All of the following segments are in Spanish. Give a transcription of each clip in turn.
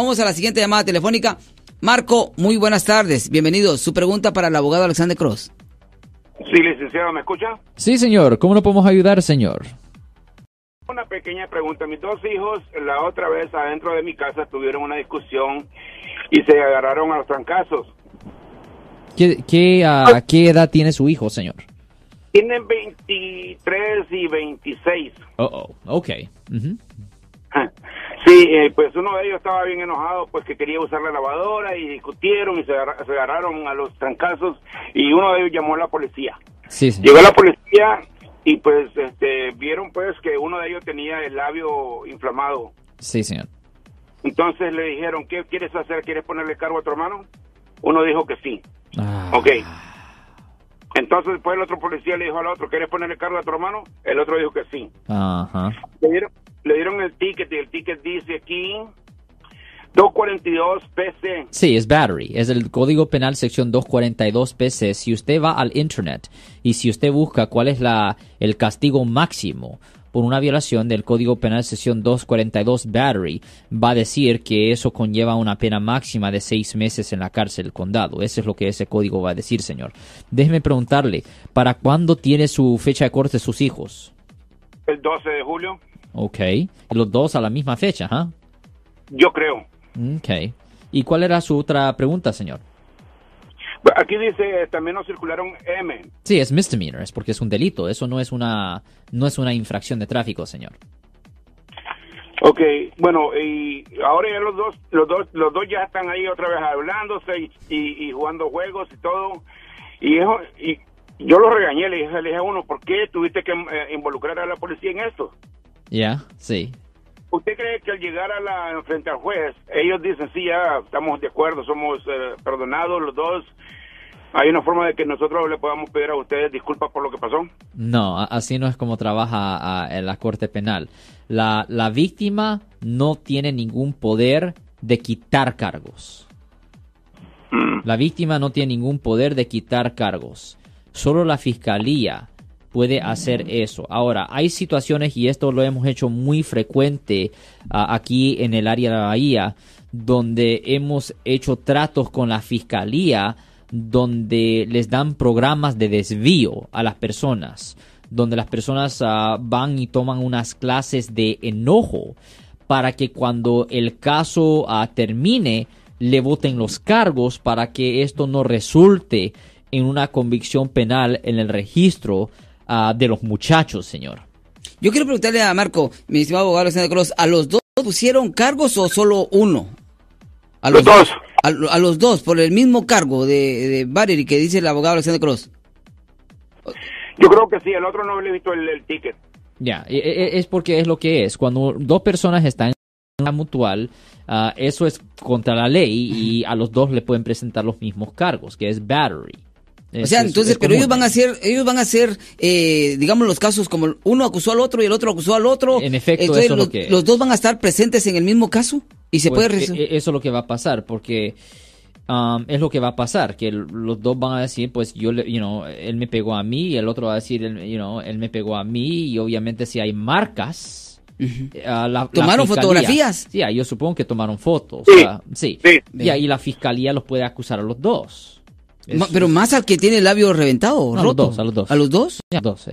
Vamos a la siguiente llamada telefónica. Marco, muy buenas tardes. Bienvenido. Su pregunta para el abogado Alexander Cross. Sí, licenciado, ¿me escucha? Sí, señor. ¿Cómo lo podemos ayudar, señor? Una pequeña pregunta. Mis dos hijos, la otra vez adentro de mi casa, tuvieron una discusión y se agarraron a los trancazos. ¿Qué, qué, a qué edad tiene su hijo, señor? Tienen 23 y 26. Oh, oh, ok. Ujú. Sí, eh, pues uno de ellos estaba bien enojado, pues que quería usar la lavadora y discutieron y se, agarra- se agarraron a los trancazos y uno de ellos llamó a la policía. Sí, señor. Llegó la policía y pues este, vieron pues que uno de ellos tenía el labio inflamado. Sí, señor. Entonces le dijeron, ¿qué quieres hacer? ¿Quieres ponerle cargo a tu hermano? Uno dijo que sí. Ah, Ok. Entonces después el otro policía le dijo al otro, ¿quieres ponerle cargo a tu hermano? El otro dijo que sí. Ajá. Le dieron, le dieron el ticket y el ticket dice aquí 242 PC. Sí, es battery. Es el Código Penal sección 242 PC. Si usted va al internet y si usted busca cuál es la el castigo máximo por una violación del Código Penal sección 242 battery, va a decir que eso conlleva una pena máxima de seis meses en la cárcel condado. Eso es lo que ese código va a decir, señor. Déjeme preguntarle, ¿para cuándo tiene su fecha de corte sus hijos? El 12 de julio, Ok. Los dos a la misma fecha, ¿ah? yo creo. Ok. ¿Y cuál era su otra pregunta, señor? Aquí dice, también nos circularon M. Sí, es misdemeanor, es porque es un delito. Eso no es una, no es una infracción de tráfico, señor. Ok, bueno, y ahora ya los dos, los dos, los dos ya están ahí otra vez hablándose y, y- y jugando juegos y todo. Y, eso, y yo lo regañé, le dije, le dije a uno, ¿por qué tuviste que eh, involucrar a la policía en esto? Ya, sí. ¿Usted cree que al llegar a la frente al juez, ellos dicen, sí, ya estamos de acuerdo, somos eh, perdonados los dos? ¿Hay una forma de que nosotros le podamos pedir a ustedes disculpas por lo que pasó? No, a- así no es como trabaja ah, en la Corte Penal. La, la víctima no tiene ningún poder de quitar cargos. La víctima no tiene ningún poder de quitar cargos. Solo la fiscalía puede hacer eso. Ahora, hay situaciones, y esto lo hemos hecho muy frecuente ah, aquí en el área de la Bahía, donde hemos hecho tratos con la fiscalía, donde les dan programas de desvío a las personas, donde las personas ah, van y toman unas clases de enojo para que cuando el caso ah, termine le voten los cargos para que esto no resulte en una convicción penal en el registro ah, de los muchachos, señor. Yo quiero preguntarle a Marco, mi estimado abogado Alexander Cross, ¿a los dos pusieron cargos o solo uno? A Los dos. A, a los dos, por el mismo cargo de, de battery que dice el abogado Alexander Cross. Yo creo que sí, el otro no le he visto el, el ticket. Ya, e- e- es porque es lo que es. Cuando dos personas están en una mutual, ah, eso es contra la ley y a los dos le pueden presentar los mismos cargos, que es battery. O Eso sea, es- entonces, es pero ellos van a hacer, ellos van a hacer, eh, digamos, los casos como uno acusó al otro y el otro acusó al otro. En efecto, Entonces, eso es lo los, que es. los dos van a estar presentes en el mismo caso y se Pues, puede e- resolver. e- Eso es lo que va a pasar, porque um, es lo que va a pasar, que los dos van a decir, pues yo, le, you know, él me pegó a mí y el otro va a decir, you know, él me pegó a mí y obviamente si hay marcas. eh, la- la ¿Tomaron fotografías? Sí, yo supongo que tomaron fotos. Sí, ah, sí. sí. Y ahí la fiscalía los puede acusar a los dos. Es- pero más al que tiene el labio reventado, No, a los roto. dos, a los dos. ¿A los dos? Ya, dos.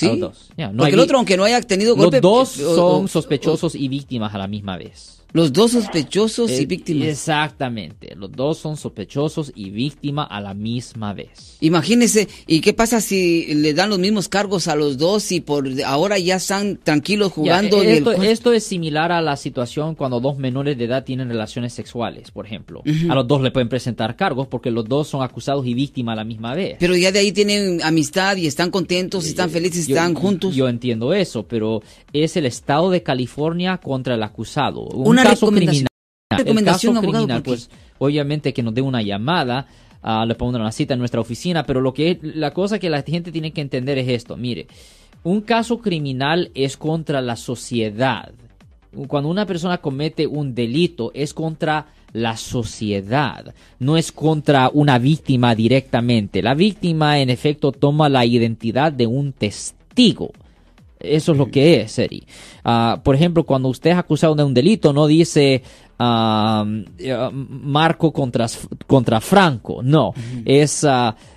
¿Sí? A los dos. No Porque el otro, aunque no haya tenido Los golpe... dos o- son sospechosos y víctimas a la misma vez. Los dos sospechosos y Eh, víctimas. Exactamente. Los dos son sospechosos y víctima a la misma vez. Imagínese, ¿y qué pasa si le dan los mismos cargos a los dos y por ahora ya están tranquilos jugando? Ya, el esto, esto es similar a la situación cuando dos menores de edad tienen relaciones sexuales, por ejemplo. A los dos le pueden presentar cargos porque los dos son acusados y víctimas a la misma vez. Pero ya de ahí tienen amistad y están contentos, y están felices, Yo- están juntos. Yo entiendo eso, pero es el Estado de California contra el acusado. Un Una caso recomendación. criminal. Una El recomendación, caso abogado, criminal, pues obviamente que nos dé una llamada, ah, le pondrán una cita en nuestra oficina, pero lo que la cosa que la gente tiene que entender es esto, mire, un caso criminal es contra la sociedad. Cuando una persona comete un delito es contra la sociedad, no es contra una víctima directamente. La víctima en efecto toma la identidad de un testigo. Eso es lo que es, Eri. Ah, por ejemplo, cuando usted es acusado de un delito, no dice, Marco contra, contra Franco. No, es,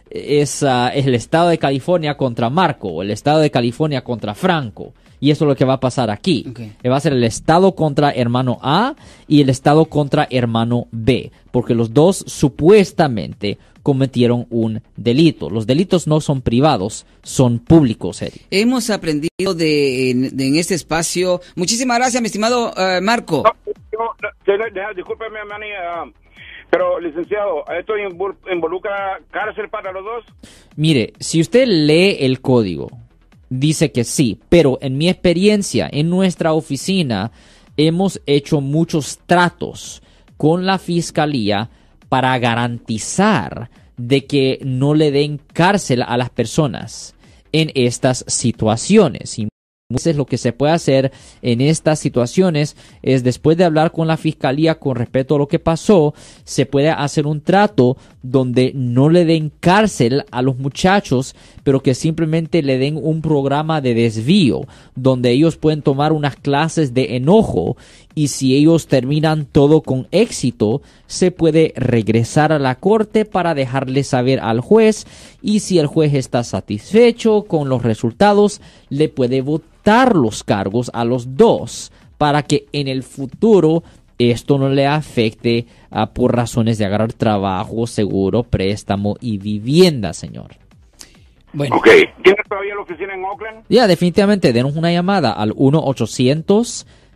es el estado de California contra Marco, el estado de California contra Franco. Y eso es lo que va a pasar aquí. Va a ser el Estado contra hermano A y el Estado contra hermano B. Porque los dos supuestamente cometieron un delito. Los delitos no son privados, son públicos, Eric. Hemos aprendido de, en, este espacio. Muchísimas gracias, mi estimado uh, Marco. discúlpeme, manía. Pero, licenciado, ¿esto involucra cárcel para los dos? Mire, si usted lee el código, dice que sí, pero en mi experiencia, en nuestra oficina, hemos hecho muchos tratos con la fiscalía para garantizar de que no le den cárcel a las personas en estas situaciones veces lo que se puede hacer en estas situaciones es después de hablar con la fiscalía con respecto a lo que pasó, se puede hacer un trato donde no le den cárcel a los muchachos, pero que simplemente le den un programa de desvío, donde ellos pueden tomar unas clases de enojo y si ellos terminan todo con éxito, se puede regresar a la corte para dejarle saber al juez y si el juez está satisfecho con los resultados, le puede votar los cargos a los dos para que en el futuro esto no le afecte ah, por razones de agarrar trabajo, seguro, préstamo y vivienda, señor. Bueno. Ok. ¿Tienes todavía la oficina en Oakland? Ya, definitivamente. Denos una llamada al